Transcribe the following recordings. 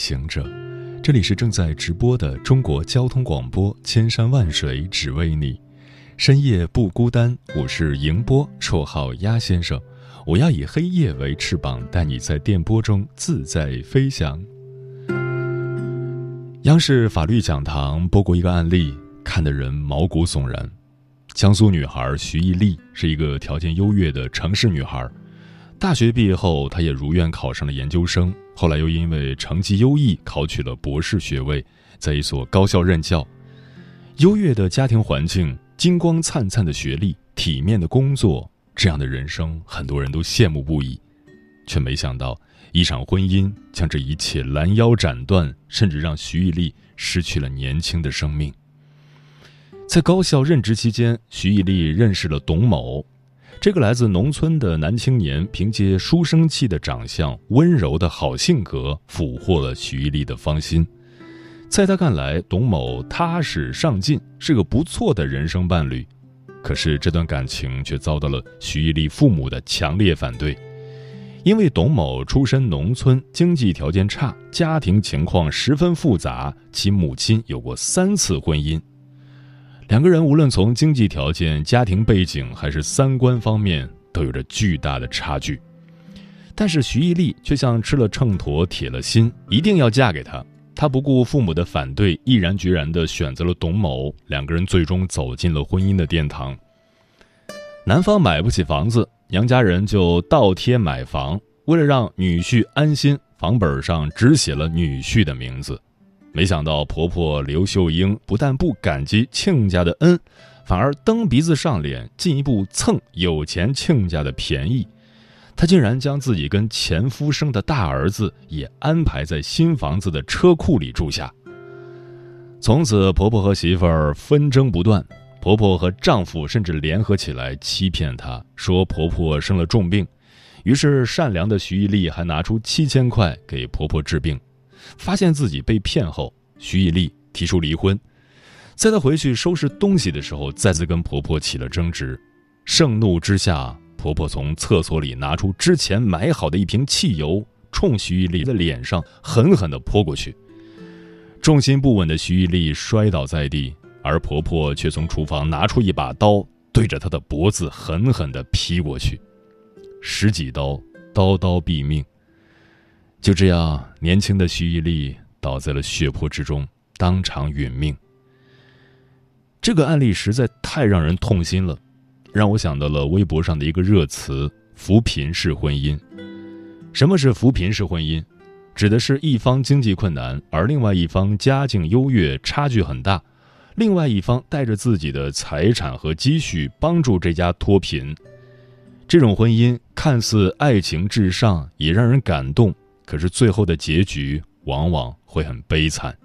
行者，这里是正在直播的中国交通广播，千山万水只为你，深夜不孤单。我是迎波，绰号鸭先生。我要以黑夜为翅膀，带你在电波中自在飞翔。央视法律讲堂播过一个案例，看得人毛骨悚然。江苏女孩徐艺丽是一个条件优越的城市女孩。大学毕业后，他也如愿考上了研究生。后来又因为成绩优异，考取了博士学位，在一所高校任教。优越的家庭环境、金光灿灿的学历、体面的工作，这样的人生，很多人都羡慕不已。却没想到，一场婚姻将这一切拦腰斩断，甚至让徐艺丽失去了年轻的生命。在高校任职期间，徐艺丽认识了董某。这个来自农村的男青年，凭借书生气的长相、温柔的好性格，俘获了徐艺丽的芳心。在他看来，董某踏实上进，是个不错的人生伴侣。可是，这段感情却遭到了徐艺丽父母的强烈反对，因为董某出身农村，经济条件差，家庭情况十分复杂，其母亲有过三次婚姻。两个人无论从经济条件、家庭背景还是三观方面，都有着巨大的差距。但是徐艺丽却像吃了秤砣铁了心，一定要嫁给他。她不顾父母的反对，毅然决然地选择了董某。两个人最终走进了婚姻的殿堂。男方买不起房子，娘家人就倒贴买房，为了让女婿安心，房本上只写了女婿的名字。没想到婆婆刘秀英不但不感激亲家的恩，反而蹬鼻子上脸，进一步蹭有钱亲家的便宜。她竟然将自己跟前夫生的大儿子也安排在新房子的车库里住下。从此，婆婆和媳妇儿纷争不断。婆婆和丈夫甚至联合起来欺骗她，说婆婆生了重病。于是，善良的徐玉丽还拿出七千块给婆婆治病。发现自己被骗后，徐艺丽提出离婚。在她回去收拾东西的时候，再次跟婆婆起了争执。盛怒之下，婆婆从厕所里拿出之前买好的一瓶汽油，冲徐艺丽的脸上狠狠地泼过去。重心不稳的徐艺丽摔倒在地，而婆婆却从厨房拿出一把刀，对着她的脖子狠狠地劈过去，十几刀，刀刀毙命。就这样，年轻的徐艺丽倒在了血泊之中，当场殒命。这个案例实在太让人痛心了，让我想到了微博上的一个热词“扶贫式婚姻”。什么是扶贫式婚姻？指的是一方经济困难，而另外一方家境优越，差距很大，另外一方带着自己的财产和积蓄帮助这家脱贫。这种婚姻看似爱情至上，也让人感动。可是最后的结局往往会很悲惨。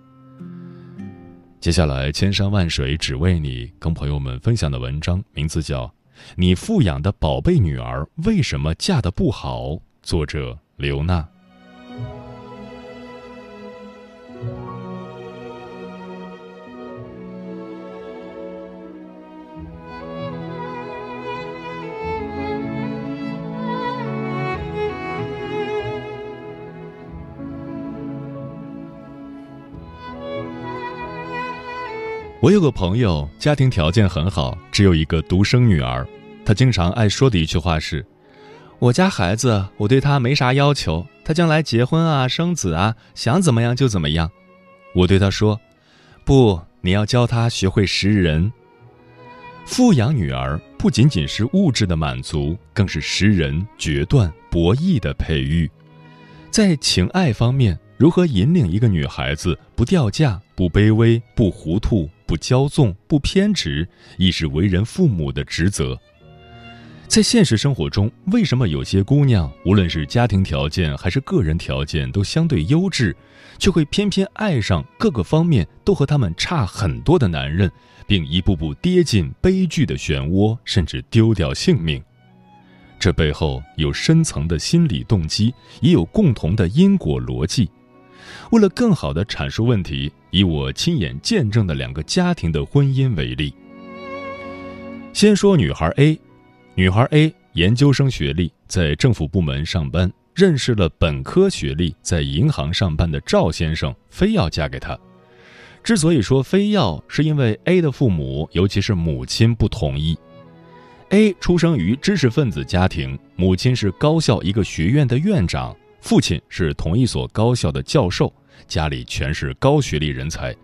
接下来，千山万水只为你，跟朋友们分享的文章名字叫《你富养的宝贝女儿为什么嫁得不好》，作者刘娜。我有个朋友，家庭条件很好，只有一个独生女儿。他经常爱说的一句话是：“我家孩子，我对他没啥要求，他将来结婚啊、生子啊，想怎么样就怎么样。”我对他说：“不，你要教他学会识人。富养女儿不仅仅是物质的满足，更是识人、决断、博弈的培育。在情爱方面，如何引领一个女孩子不掉价、不卑微、不糊涂？”不骄纵，不偏执，亦是为人父母的职责。在现实生活中，为什么有些姑娘无论是家庭条件还是个人条件都相对优质，却会偏偏爱上各个方面都和他们差很多的男人，并一步步跌进悲剧的漩涡，甚至丢掉性命？这背后有深层的心理动机，也有共同的因果逻辑。为了更好地阐述问题，以我亲眼见证的两个家庭的婚姻为例。先说女孩 A，女孩 A 研究生学历，在政府部门上班，认识了本科学历在银行上班的赵先生，非要嫁给他。之所以说非要，是因为 A 的父母，尤其是母亲不同意。A 出生于知识分子家庭，母亲是高校一个学院的院长，父亲是同一所高校的教授，家里全是高学历人才。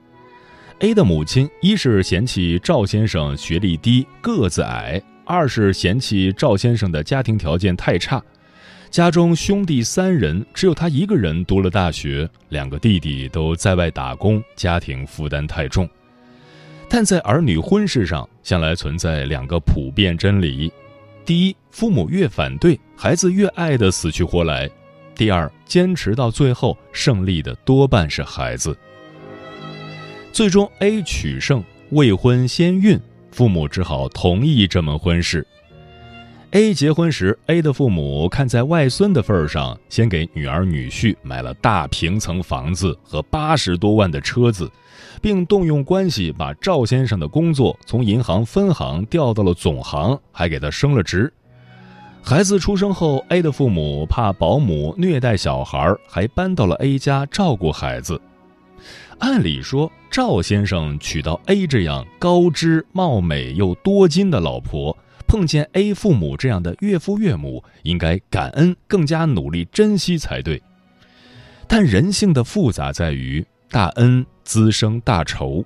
A 的母亲一是嫌弃赵先生学历低、个子矮，二是嫌弃赵先生的家庭条件太差。家中兄弟三人，只有他一个人读了大学，两个弟弟都在外打工，家庭负担太重。但在儿女婚事上，向来存在两个普遍真理：第一，父母越反对，孩子越爱得死去活来；第二，坚持到最后，胜利的多半是孩子。最终，A 取胜，未婚先孕，父母只好同意这门婚事。A 结婚时，A 的父母看在外孙的份上，先给女儿女婿买了大平层房子和八十多万的车子。并动用关系把赵先生的工作从银行分行调到了总行，还给他升了职。孩子出生后，A 的父母怕保姆虐待小孩，还搬到了 A 家照顾孩子。按理说，赵先生娶到 A 这样高知貌美又多金的老婆，碰见 A 父母这样的岳父岳母，应该感恩，更加努力珍惜才对。但人性的复杂在于大恩。滋生大仇。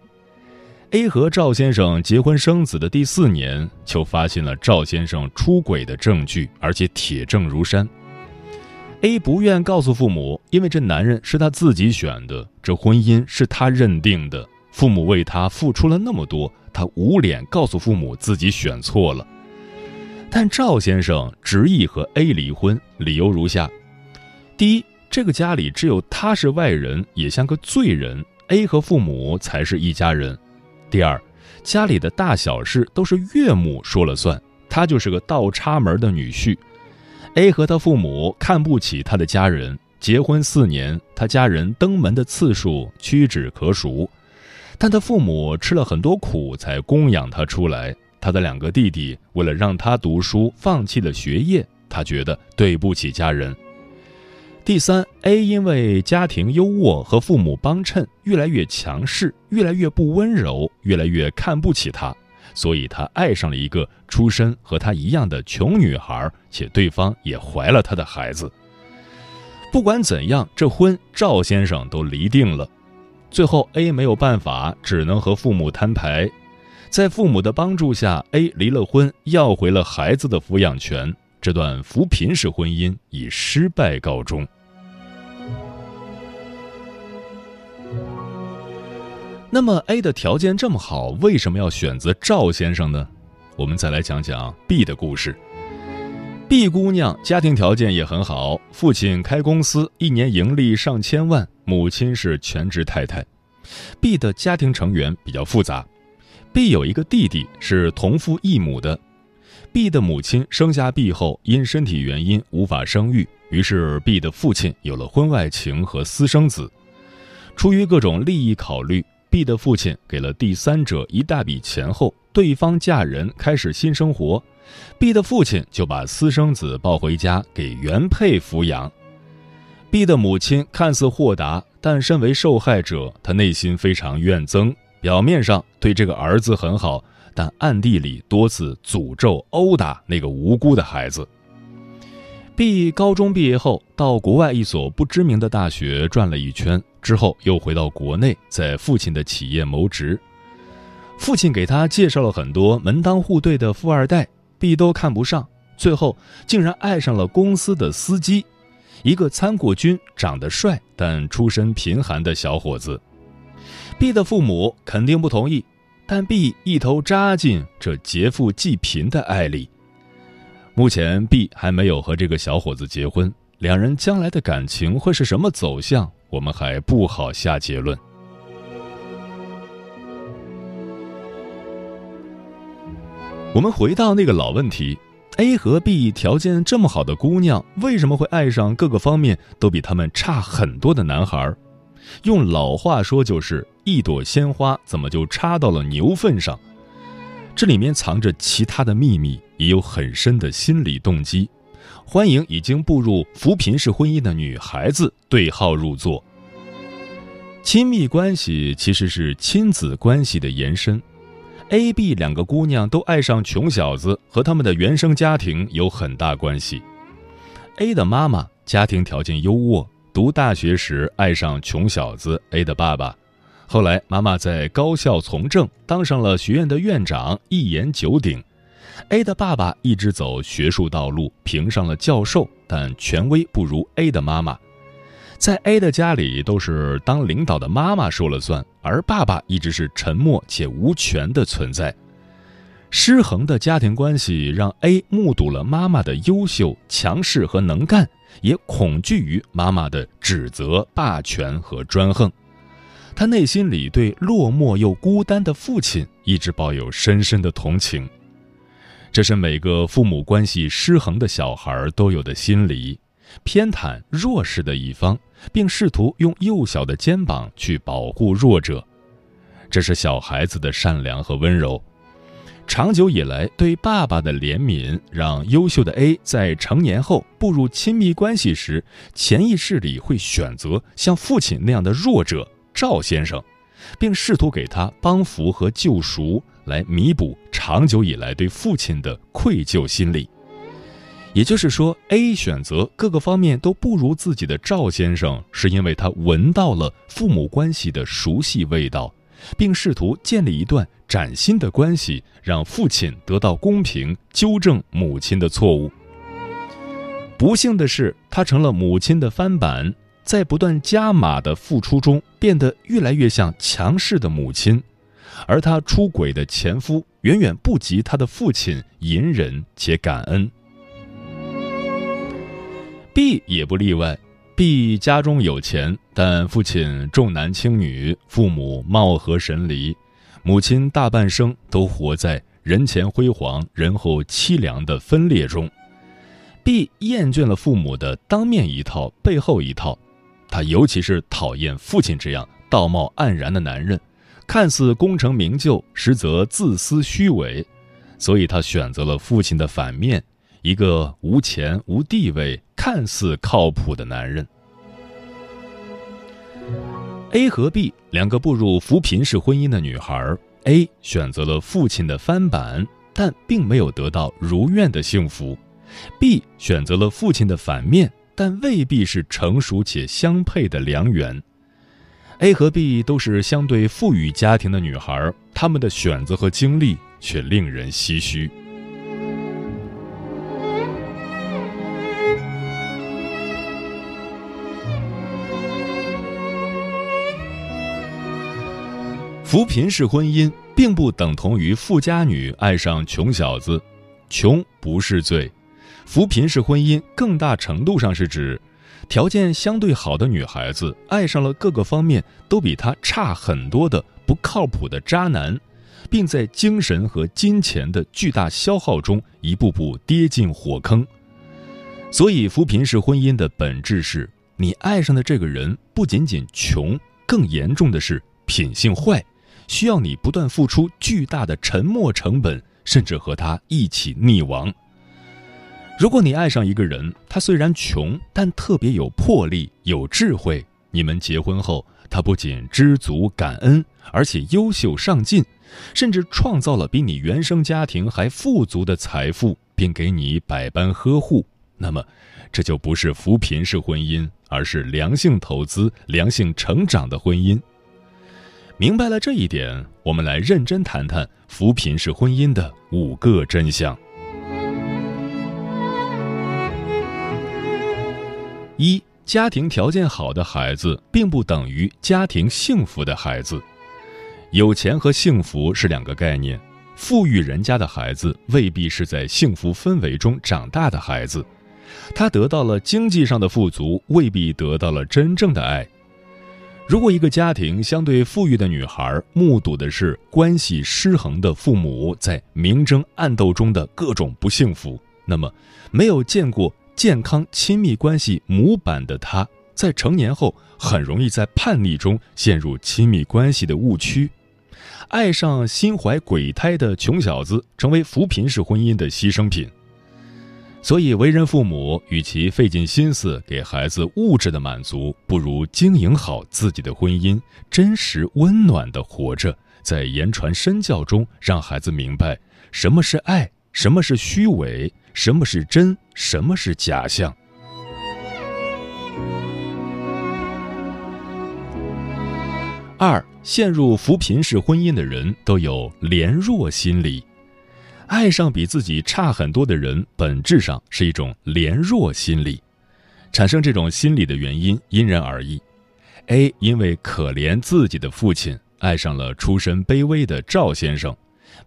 A 和赵先生结婚生子的第四年，就发现了赵先生出轨的证据，而且铁证如山。A 不愿告诉父母，因为这男人是他自己选的，这婚姻是他认定的，父母为他付出了那么多，他无脸告诉父母自己选错了。但赵先生执意和 A 离婚，理由如下：第一，这个家里只有他是外人，也像个罪人。A 和父母才是一家人。第二，家里的大小事都是岳母说了算，他就是个倒插门的女婿。A 和他父母看不起他的家人，结婚四年，他家人登门的次数屈指可数。但他父母吃了很多苦才供养他出来。他的两个弟弟为了让他读书，放弃了学业，他觉得对不起家人。第三，A 因为家庭优渥和父母帮衬，越来越强势，越来越不温柔，越来越看不起他，所以他爱上了一个出身和他一样的穷女孩，且对方也怀了他的孩子。不管怎样，这婚赵先生都离定了。最后，A 没有办法，只能和父母摊牌。在父母的帮助下，A 离了婚，要回了孩子的抚养权。这段扶贫式婚姻以失败告终。那么 A 的条件这么好，为什么要选择赵先生呢？我们再来讲讲 B 的故事。B 姑娘家庭条件也很好，父亲开公司，一年盈利上千万，母亲是全职太太。B 的家庭成员比较复杂，B 有一个弟弟是同父异母的。B 的母亲生下 B 后，因身体原因无法生育，于是 B 的父亲有了婚外情和私生子。出于各种利益考虑。B 的父亲给了第三者一大笔钱后，对方嫁人开始新生活，B 的父亲就把私生子抱回家给原配抚养。B 的母亲看似豁达，但身为受害者，她内心非常怨憎。表面上对这个儿子很好，但暗地里多次诅咒、殴打那个无辜的孩子。B 高中毕业后，到国外一所不知名的大学转了一圈。之后又回到国内，在父亲的企业谋职。父亲给他介绍了很多门当户对的富二代，B 都看不上，最后竟然爱上了公司的司机，一个参过军、长得帅但出身贫寒的小伙子。B 的父母肯定不同意，但 B 一头扎进这劫富济贫的爱里。目前 B 还没有和这个小伙子结婚，两人将来的感情会是什么走向，我们还不好下结论。我们回到那个老问题：A 和 B 条件这么好的姑娘，为什么会爱上各个方面都比他们差很多的男孩？用老话说就是“一朵鲜花怎么就插到了牛粪上”。这里面藏着其他的秘密，也有很深的心理动机。欢迎已经步入扶贫式婚姻的女孩子对号入座。亲密关系其实是亲子关系的延伸。A、B 两个姑娘都爱上穷小子，和他们的原生家庭有很大关系。A 的妈妈家庭条件优渥，读大学时爱上穷小子 A 的爸爸，后来妈妈在高校从政，当上了学院的院长，一言九鼎。A 的爸爸一直走学术道路，评上了教授，但权威不如 A 的妈妈。在 A 的家里，都是当领导的妈妈说了算，而爸爸一直是沉默且无权的存在。失衡的家庭关系让 A 目睹了妈妈的优秀、强势和能干，也恐惧于妈妈的指责、霸权和专横。他内心里对落寞又孤单的父亲一直抱有深深的同情。这是每个父母关系失衡的小孩都有的心理。偏袒弱势的一方，并试图用幼小的肩膀去保护弱者，这是小孩子的善良和温柔。长久以来对爸爸的怜悯，让优秀的 A 在成年后步入亲密关系时，潜意识里会选择像父亲那样的弱者赵先生，并试图给他帮扶和救赎，来弥补长久以来对父亲的愧疚心理。也就是说，A 选择各个方面都不如自己的赵先生，是因为他闻到了父母关系的熟悉味道，并试图建立一段崭新的关系，让父亲得到公平，纠正母亲的错误。不幸的是，他成了母亲的翻版，在不断加码的付出中，变得越来越像强势的母亲，而他出轨的前夫远远不及他的父亲隐忍且感恩。B 也不例外，B 家中有钱，但父亲重男轻女，父母貌合神离，母亲大半生都活在人前辉煌、人后凄凉的分裂中。B 厌倦了父母的当面一套、背后一套，他尤其是讨厌父亲这样道貌岸然的男人，看似功成名就，实则自私虚伪，所以他选择了父亲的反面。一个无钱无地位、看似靠谱的男人。A 和 B 两个步入扶贫式婚姻的女孩，A 选择了父亲的翻版，但并没有得到如愿的幸福；B 选择了父亲的反面，但未必是成熟且相配的良缘。A 和 B 都是相对富裕家庭的女孩，她们的选择和经历却令人唏嘘。扶贫式婚姻并不等同于富家女爱上穷小子，穷不是罪。扶贫式婚姻更大程度上是指，条件相对好的女孩子爱上了各个方面都比她差很多的不靠谱的渣男，并在精神和金钱的巨大消耗中一步步跌进火坑。所以，扶贫式婚姻的本质是你爱上的这个人不仅仅穷，更严重的是品性坏。需要你不断付出巨大的沉没成本，甚至和他一起溺亡。如果你爱上一个人，他虽然穷，但特别有魄力、有智慧。你们结婚后，他不仅知足感恩，而且优秀上进，甚至创造了比你原生家庭还富足的财富，并给你百般呵护。那么，这就不是扶贫式婚姻，而是良性投资、良性成长的婚姻。明白了这一点，我们来认真谈谈扶贫式婚姻的五个真相。一、家庭条件好的孩子，并不等于家庭幸福的孩子。有钱和幸福是两个概念。富裕人家的孩子未必是在幸福氛围中长大的孩子，他得到了经济上的富足，未必得到了真正的爱。如果一个家庭相对富裕的女孩目睹的是关系失衡的父母在明争暗斗中的各种不幸福，那么没有见过健康亲密关系模板的他，在成年后很容易在叛逆中陷入亲密关系的误区，爱上心怀鬼胎的穷小子，成为扶贫式婚姻的牺牲品。所以，为人父母，与其费尽心思给孩子物质的满足，不如经营好自己的婚姻，真实温暖的活着，在言传身教中，让孩子明白什么是爱，什么是虚伪，什么是真，什么是假象。二，陷入扶贫式婚姻的人都有怜弱心理。爱上比自己差很多的人，本质上是一种怜弱心理。产生这种心理的原因因人而异。A 因为可怜自己的父亲，爱上了出身卑微的赵先生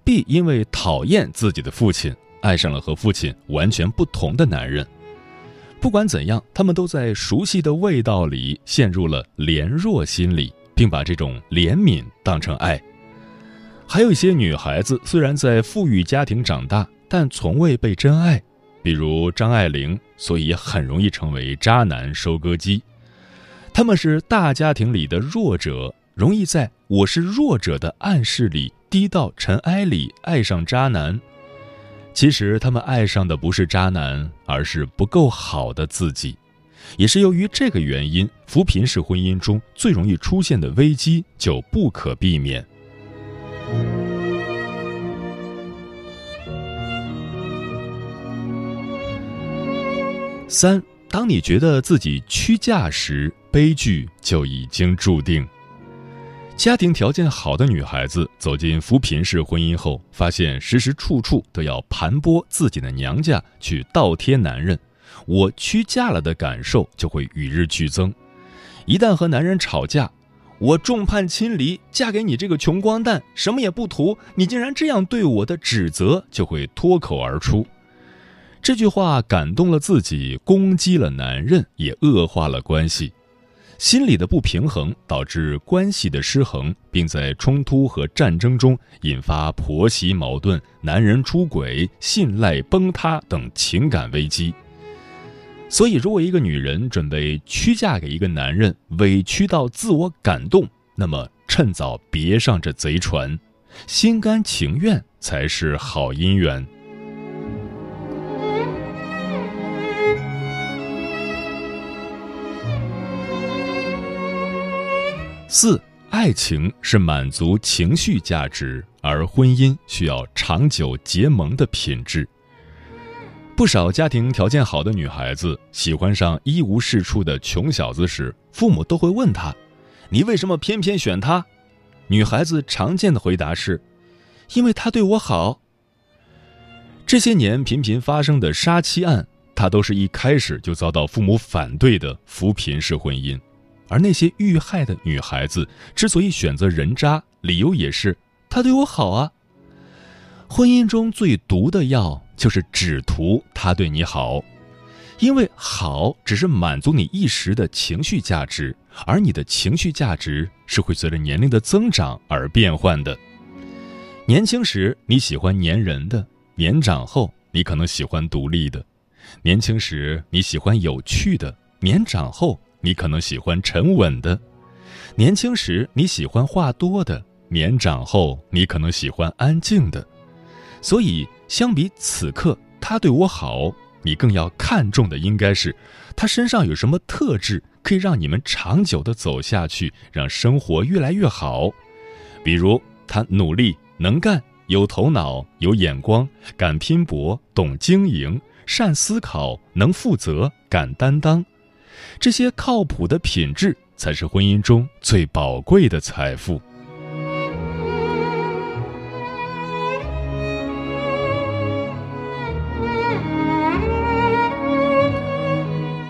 ；B 因为讨厌自己的父亲，爱上了和父亲完全不同的男人。不管怎样，他们都在熟悉的味道里陷入了怜弱心理，并把这种怜悯当成爱。还有一些女孩子，虽然在富裕家庭长大，但从未被真爱，比如张爱玲，所以很容易成为渣男收割机。他们是大家庭里的弱者，容易在我是弱者的暗示里低到尘埃里爱上渣男。其实他们爱上的不是渣男，而是不够好的自己。也是由于这个原因，扶贫式婚姻中最容易出现的危机就不可避免。三，当你觉得自己屈嫁时，悲剧就已经注定。家庭条件好的女孩子走进扶贫式婚姻后，发现时时处处都要盘剥自己的娘家去倒贴男人，我屈嫁了的感受就会与日俱增。一旦和男人吵架，我众叛亲离，嫁给你这个穷光蛋，什么也不图，你竟然这样对我的指责就会脱口而出。这句话感动了自己，攻击了男人，也恶化了关系。心理的不平衡导致关系的失衡，并在冲突和战争中引发婆媳矛盾、男人出轨、信赖崩塌等情感危机。所以，如果一个女人准备屈嫁给一个男人，委屈到自我感动，那么趁早别上这贼船，心甘情愿才是好姻缘。四，爱情是满足情绪价值，而婚姻需要长久结盟的品质。不少家庭条件好的女孩子喜欢上一无是处的穷小子时，父母都会问她：“你为什么偏偏选他？”女孩子常见的回答是：“因为他对我好。”这些年频频发生的杀妻案，她都是一开始就遭到父母反对的扶贫式婚姻。而那些遇害的女孩子之所以选择人渣，理由也是他对我好啊。婚姻中最毒的药就是只图他对你好，因为好只是满足你一时的情绪价值，而你的情绪价值是会随着年龄的增长而变换的。年轻时你喜欢粘人的，年长后你可能喜欢独立的；年轻时你喜欢有趣的，年长后。你可能喜欢沉稳的，年轻时你喜欢话多的，年长后你可能喜欢安静的。所以，相比此刻他对我好，你更要看重的应该是他身上有什么特质可以让你们长久的走下去，让生活越来越好。比如，他努力、能干、有头脑、有眼光、敢拼搏、懂经营、善思考、能负责、敢担当。这些靠谱的品质才是婚姻中最宝贵的财富。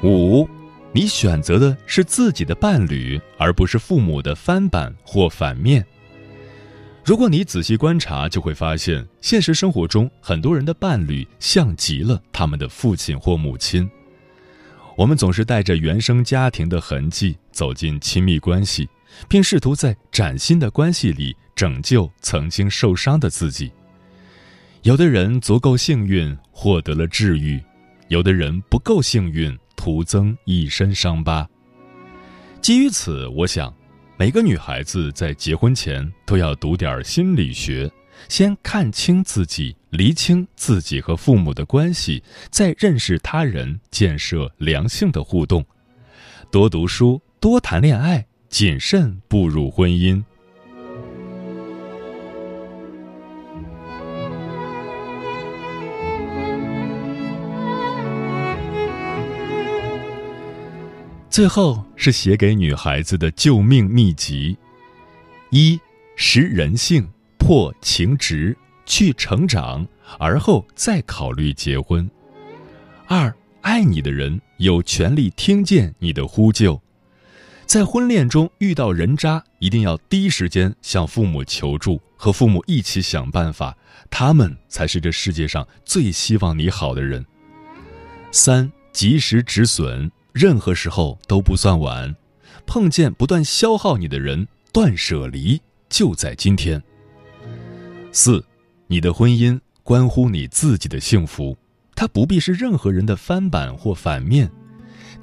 五，你选择的是自己的伴侣，而不是父母的翻版或反面。如果你仔细观察，就会发现，现实生活中很多人的伴侣像极了他们的父亲或母亲。我们总是带着原生家庭的痕迹走进亲密关系，并试图在崭新的关系里拯救曾经受伤的自己。有的人足够幸运，获得了治愈；有的人不够幸运，徒增一身伤疤。基于此，我想。每个女孩子在结婚前都要读点心理学，先看清自己，厘清自己和父母的关系，再认识他人，建设良性的互动。多读书，多谈恋爱，谨慎步入婚姻。最后是写给女孩子的救命秘籍：一、识人性，破情执，去成长，而后再考虑结婚；二、爱你的人有权利听见你的呼救，在婚恋中遇到人渣，一定要第一时间向父母求助，和父母一起想办法，他们才是这世界上最希望你好的人。三、及时止损。任何时候都不算晚，碰见不断消耗你的人，断舍离就在今天。四，你的婚姻关乎你自己的幸福，它不必是任何人的翻版或反面，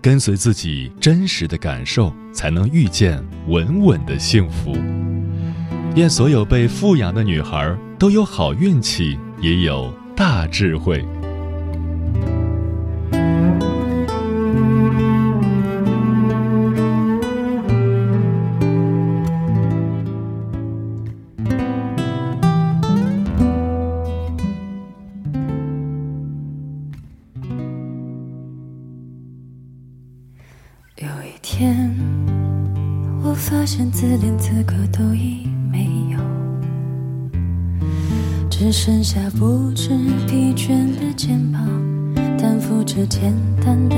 跟随自己真实的感受，才能遇见稳稳的幸福。愿所有被富养的女孩都有好运气，也有大智慧。剩下不知疲倦的肩膀，担负着简单的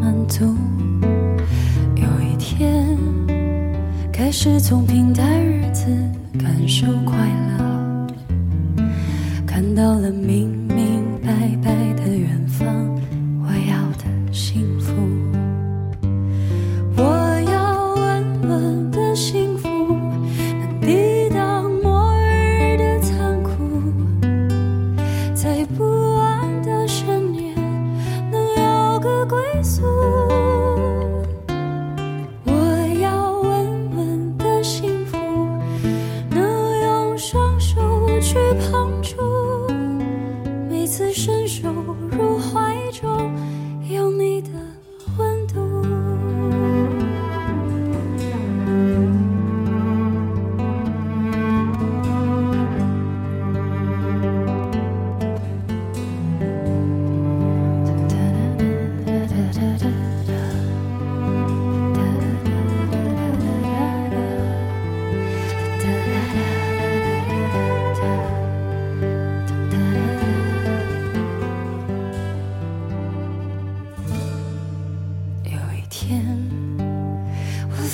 满足。有一天，开始从平淡日子感受快乐，